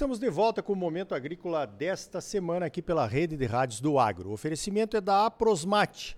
estamos de volta com o Momento Agrícola desta semana aqui pela Rede de Rádios do Agro. O oferecimento é da Aprosmate.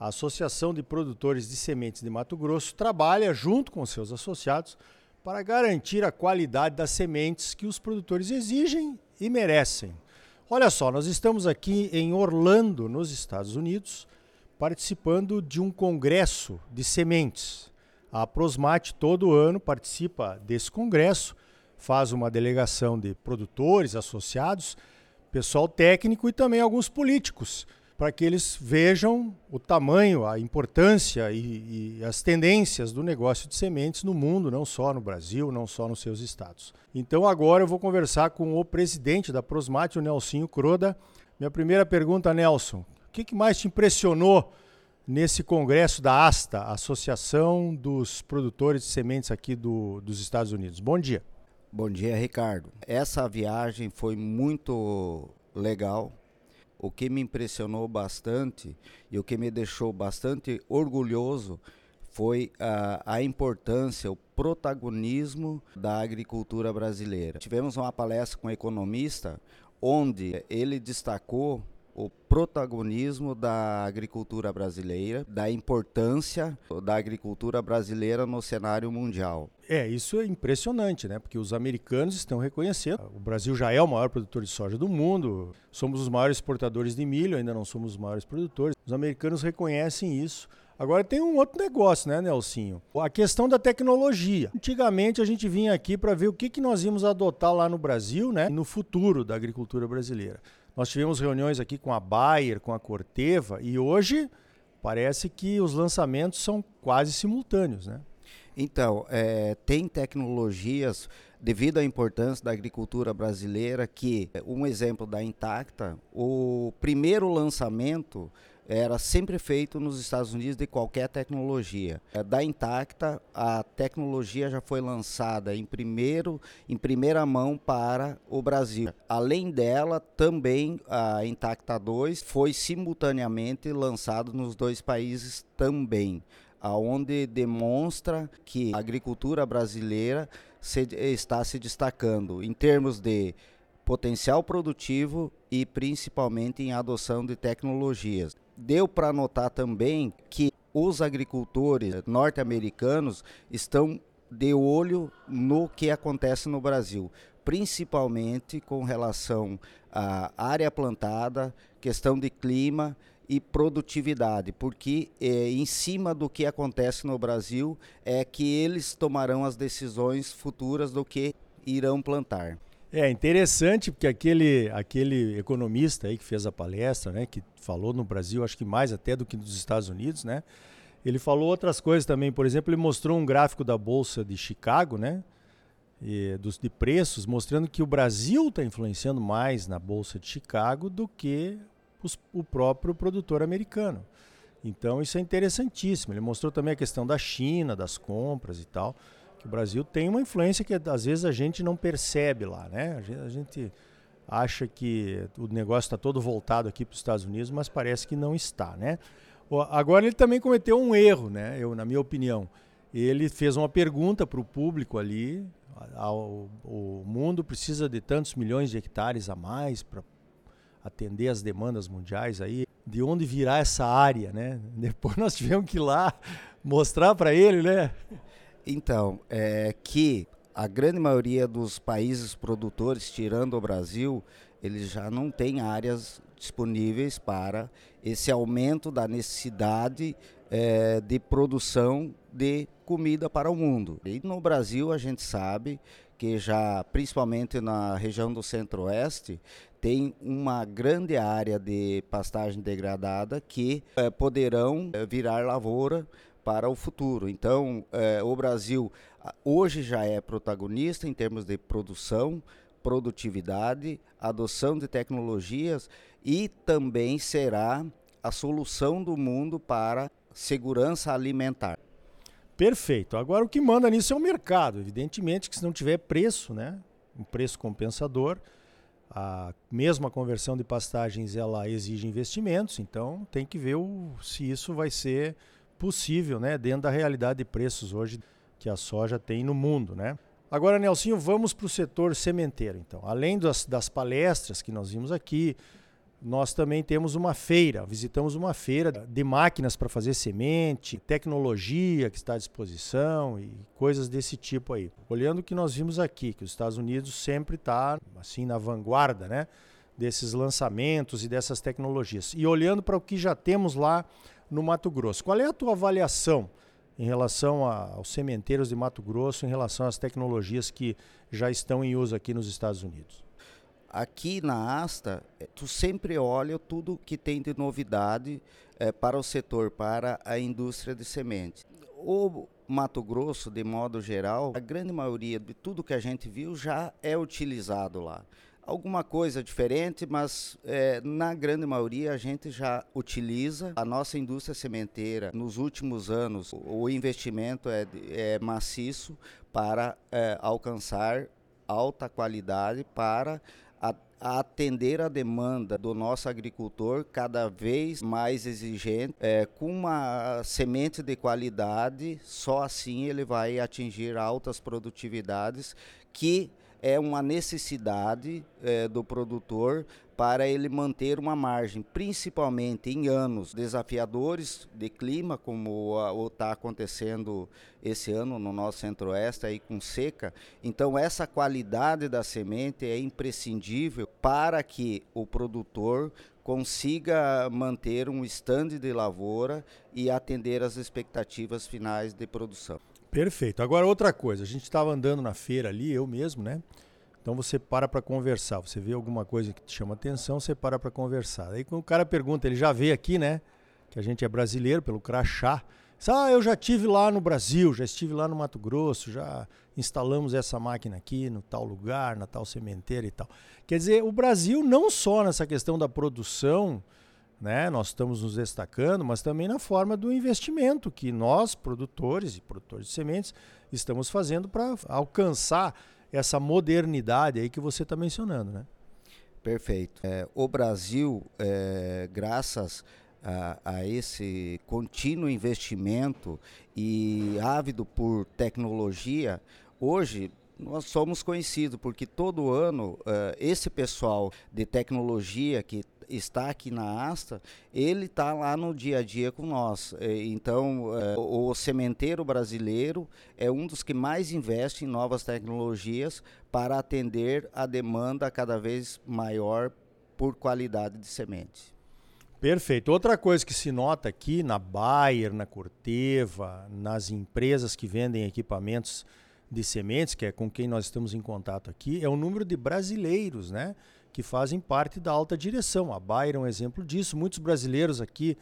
A Associação de Produtores de Sementes de Mato Grosso trabalha junto com seus associados para garantir a qualidade das sementes que os produtores exigem e merecem. Olha só, nós estamos aqui em Orlando, nos Estados Unidos, participando de um congresso de sementes. A Prosmate todo ano participa desse congresso faz uma delegação de produtores, associados, pessoal técnico e também alguns políticos, para que eles vejam o tamanho, a importância e, e, as tendências do negócio de sementes no mundo, não só no Brasil, não só nos seus estados. Então agora eu vou conversar com o presidente da Prosmate, o Nelsinho Croda. Minha primeira pergunta, Nelson, o que, que mais te impressionou nesse congresso da ASTA, Associação dos Produtores de Sementes aqui do, dos Estados Unidos? Bom dia. Bom dia, Ricardo. Essa viagem foi muito legal. O que me impressionou bastante e o que me deixou bastante orgulhoso foi a, a importância, o protagonismo da agricultura brasileira. Tivemos uma palestra com um economista onde ele destacou protagonismo da agricultura brasileira, da importância da agricultura brasileira no cenário mundial. É, isso é impressionante, né? Porque os americanos estão reconhecendo. O Brasil já é o maior produtor de soja do mundo, somos os maiores exportadores de milho, ainda não somos os maiores produtores. Os americanos reconhecem isso. Agora tem um outro negócio, né, Nelsinho? A questão da tecnologia. Antigamente a gente vinha aqui para ver o que, que nós íamos adotar lá no Brasil, né, no futuro da agricultura brasileira. Nós tivemos reuniões aqui com a Bayer, com a Corteva, e hoje parece que os lançamentos são quase simultâneos, né? Então, é, tem tecnologias, devido à importância da agricultura brasileira, que, um exemplo da Intacta, o primeiro lançamento era sempre feito nos Estados Unidos de qualquer tecnologia. É, da Intacta, a tecnologia já foi lançada em primeiro, em primeira mão para o Brasil. Além dela, também a Intacta 2 foi simultaneamente lançado nos dois países também, aonde demonstra que a agricultura brasileira se, está se destacando em termos de potencial produtivo e principalmente em adoção de tecnologias deu para notar também que os agricultores norte-americanos estão de olho no que acontece no Brasil, principalmente com relação à área plantada, questão de clima e produtividade, porque é, em cima do que acontece no Brasil é que eles tomarão as decisões futuras do que irão plantar. É interessante porque aquele, aquele economista aí que fez a palestra, né, que falou no Brasil, acho que mais até do que nos Estados Unidos, né? Ele falou outras coisas também. Por exemplo, ele mostrou um gráfico da bolsa de Chicago, né? E, dos de preços, mostrando que o Brasil está influenciando mais na bolsa de Chicago do que os, o próprio produtor americano. Então isso é interessantíssimo. Ele mostrou também a questão da China, das compras e tal que o Brasil tem uma influência que às vezes a gente não percebe lá, né? A gente, acha que o negócio está todo voltado aqui para os Estados Unidos, mas parece que não está, né? Agora ele também cometeu um erro, né? Eu, na minha opinião, ele fez uma pergunta para o público ali: ao, o mundo precisa de tantos milhões de hectares a mais para atender as demandas mundiais aí. De onde virá essa área, né? Depois nós tivemos que ir lá mostrar para ele, né? Então, é que a grande maioria dos países produtores, tirando o Brasil, eles já não têm áreas disponíveis para esse aumento da necessidade é, de produção de comida para o mundo. E no Brasil a gente sabe que já, principalmente na região do centro-oeste, tem uma grande área de pastagem degradada que é, poderão é, virar lavoura para o futuro. Então, é, o Brasil hoje já é protagonista em termos de produção, produtividade, adoção de tecnologias e também será a solução do mundo para segurança alimentar. Perfeito. Agora o que manda nisso é o mercado. Evidentemente que se não tiver preço, né, um preço compensador, a mesma conversão de pastagens ela exige investimentos, então tem que ver o, se isso vai ser possível, né, dentro da realidade de preços hoje que a soja tem no mundo, né? Agora, Nelsinho, vamos para o setor sementeiro, então. Além das, das palestras que nós vimos aqui, nós também temos uma feira, visitamos uma feira de máquinas para fazer semente, tecnologia que está à disposição e coisas desse tipo aí. Olhando o que nós vimos aqui, que os Estados Unidos sempre está assim na vanguarda, né, desses lançamentos e dessas tecnologias. E olhando para o que já temos lá no Mato Grosso, qual é a tua avaliação em relação a, aos sementeiros de Mato Grosso, em relação às tecnologias que já estão em uso aqui nos Estados Unidos? aqui na Asta, eh, tu sempre olha tudo que tem de novidade é, para o setor, para a indústria de semente. O Mato Grosso, de modo geral, a grande maioria de tudo que a gente viu já é utilizado lá. Alguma coisa diferente, mas é, na grande maioria a gente já utiliza. A nossa indústria sementeira, nos últimos anos, o investimento é, é maciço para é, alcançar alta qualidade para a, a atender a demanda do nosso agricultor cada vez mais exigente, é, com uma semente de qualidade, só assim ele vai atingir altas produtividades que é uma necessidade é, do produtor para ele manter uma margem, principalmente em anos desafiadores de clima, como está acontecendo esse ano no nosso centro-oeste, aí com seca. Então, essa qualidade da semente é imprescindível para que o produtor consiga manter um estande de lavoura e atender às expectativas finais de produção. Perfeito. Agora outra coisa, a gente estava andando na feira ali, eu mesmo, né? Então você para para conversar, você vê alguma coisa que te chama atenção, você para para conversar. Aí quando o cara pergunta, ele já veio aqui, né? Que a gente é brasileiro pelo crachá. Ah, eu já tive lá no Brasil, já estive lá no Mato Grosso, já instalamos essa máquina aqui no tal lugar, na tal sementeira e tal. Quer dizer, o Brasil não só nessa questão da produção, né? Nós estamos nos destacando, mas também na forma do investimento que nós, produtores e produtores de sementes, estamos fazendo para alcançar essa modernidade aí que você está mencionando, né? Perfeito. É, o Brasil, é, graças a, a, esse contínuo investimento e ávido por tecnologia, hoje nós somos conhecidos porque todo ano uh, esse pessoal de tecnologia que está aqui na Asta, ele está lá no dia a dia com nós. Então, uh, o sementeiro brasileiro é um dos que mais investe em novas tecnologias para atender a demanda cada vez maior por qualidade de semente. Perfeito. Outra coisa que se nota aqui na Bayer, na Corteva, nas empresas que vendem equipamentos de sementes, que é com quem nós estamos em contato aqui, é o número de brasileiros, né? Que fazem parte da alta direção. A Bayer é um exemplo disso. Muitos brasileiros aqui,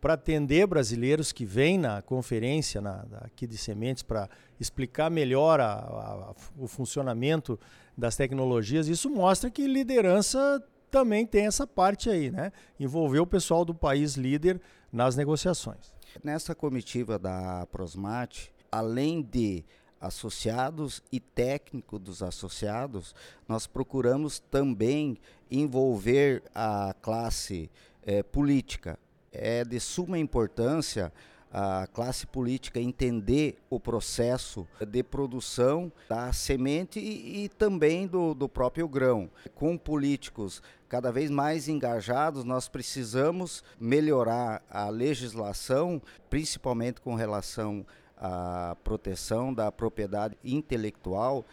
para atender brasileiros que vêm na conferência na, aqui de sementes para explicar melhor a, a, o funcionamento das tecnologias, isso mostra que liderança também tem essa parte aí, né? Envolver o pessoal do país líder nas negociações. Nessa comitiva da Prosmate, além de associados e técnico dos associados, nós procuramos também envolver a classe é, política. É de suma importância a classe política entender o processo de produção da semente e, e também do, do próprio grão. Com políticos cada vez mais engajados, nós precisamos melhorar a legislação, principalmente com relação a proteção da propriedade intelectual,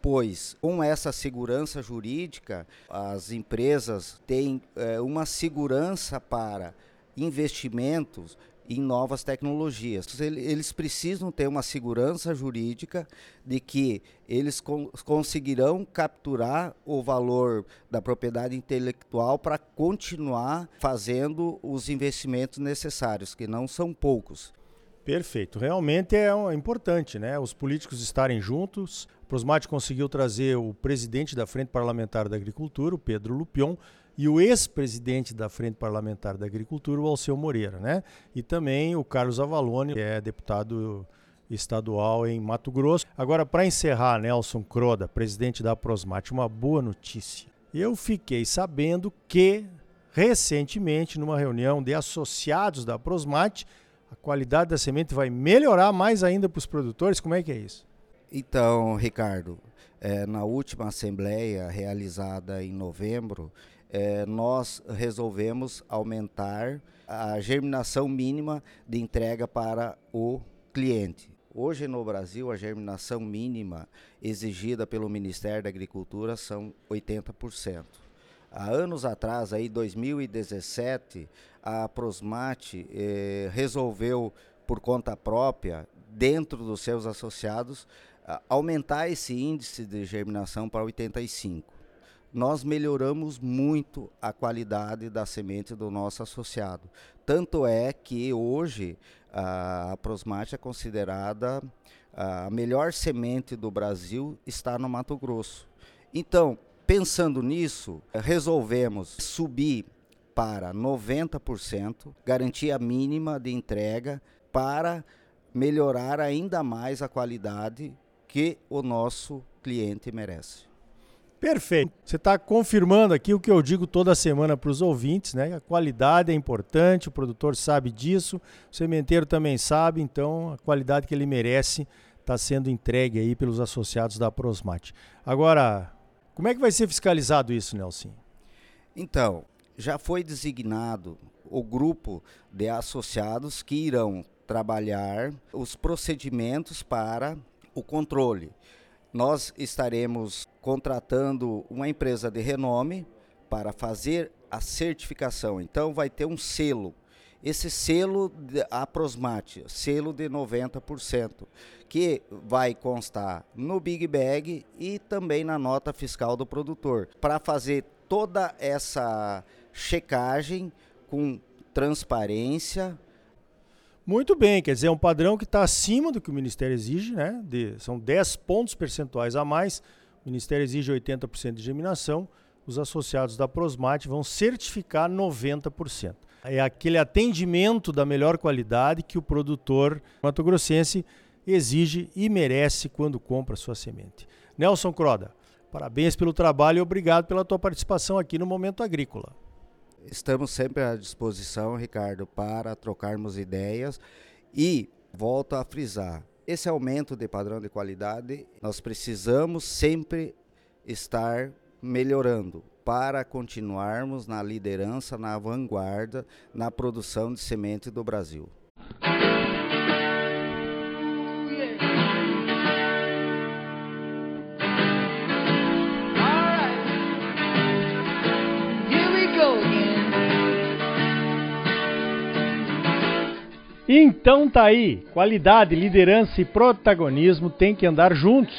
pois com essa segurança jurídica, as empresas têm é, uma segurança para investimentos em novas tecnologias. Eles precisam ter uma segurança jurídica de que eles conseguirão capturar o valor da propriedade intelectual para continuar fazendo os investimentos necessários, que não são poucos. Perfeito. Realmente é importante, né? Os políticos estarem juntos. O Prosmate conseguiu trazer o presidente da Frente Parlamentar da Agricultura, o Pedro Lupion, e o ex-presidente da Frente Parlamentar da Agricultura, o Alceu Moreira, né? E também o Carlos Avalone, que é deputado estadual em Mato Grosso. Agora, para encerrar, Nelson Croda, presidente da Prosmate, uma boa notícia. Eu fiquei sabendo que, recentemente, numa reunião de associados da Prosmate, qualidade da semente vai melhorar mais ainda para os produtores? Como é que é isso? Então, Ricardo, é, na última assembleia realizada em novembro, é, nós resolvemos aumentar a germinação mínima de entrega para o cliente. Hoje no Brasil, a germinação mínima exigida pelo Ministério da Agricultura são 80%. Há anos atrás, aí 2017, a Prosmate eh, resolveu por conta própria, dentro dos seus associados, aumentar esse índice de germinação para 85 nós melhoramos muito a qualidade da semente do nosso associado. Tanto é que hoje a Prosmate é considerada a melhor semente do Brasil está no Mato Grosso. Então, pensando nisso, resolvemos subir para 90%, garantia mínima de entrega para melhorar ainda mais a qualidade que o nosso cliente merece. Perfeito. Você está confirmando aqui o que eu digo toda semana para os ouvintes, né? A qualidade é importante, o produtor sabe disso, o sementeiro também sabe, então a qualidade que ele merece está sendo entregue aí pelos associados da Prosmate. Agora, como é que vai ser fiscalizado isso, Nelson? Então, já foi designado o grupo de associados que irão trabalhar os procedimentos para o controle nós estaremos contratando uma empresa de renome para fazer a certificação. Então vai ter um selo. Esse selo a Prosmate, selo de 90%, que vai constar no Big Bag e também na nota fiscal do produtor, para fazer toda essa checagem com transparência, muito bem, quer dizer, é um padrão que está acima do que o Ministério exige, né? De, são 10 pontos percentuais a mais. O Ministério exige 80% de germinação. Os associados da Prosmate vão certificar 90%. É aquele atendimento da melhor qualidade que o produtor mato-grossense exige e merece quando compra sua semente. Nelson Croda, parabéns pelo trabalho e obrigado pela tua participação aqui no Momento Agrícola. Estamos sempre à disposição, Ricardo, para trocarmos ideias e volto a frisar, esse aumento de padrão de qualidade, nós precisamos sempre estar melhorando para continuarmos na liderança, na vanguarda, na produção de semente do Brasil. Então tá aí, qualidade, liderança e protagonismo têm que andar juntos.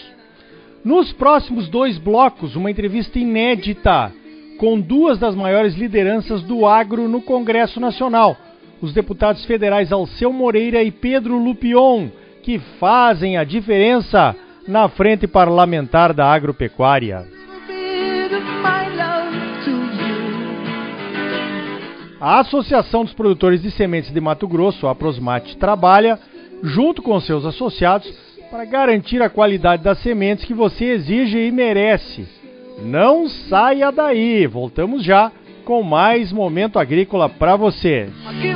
Nos próximos dois blocos, uma entrevista inédita com duas das maiores lideranças do agro no Congresso Nacional, os deputados federais Alceu Moreira e Pedro Lupion, que fazem a diferença na frente parlamentar da agropecuária. A Associação dos Produtores de Sementes de Mato Grosso, a Prosmate, trabalha junto com seus associados para garantir a qualidade das sementes que você exige e merece. Não saia daí, voltamos já com mais momento agrícola para você. Aqui,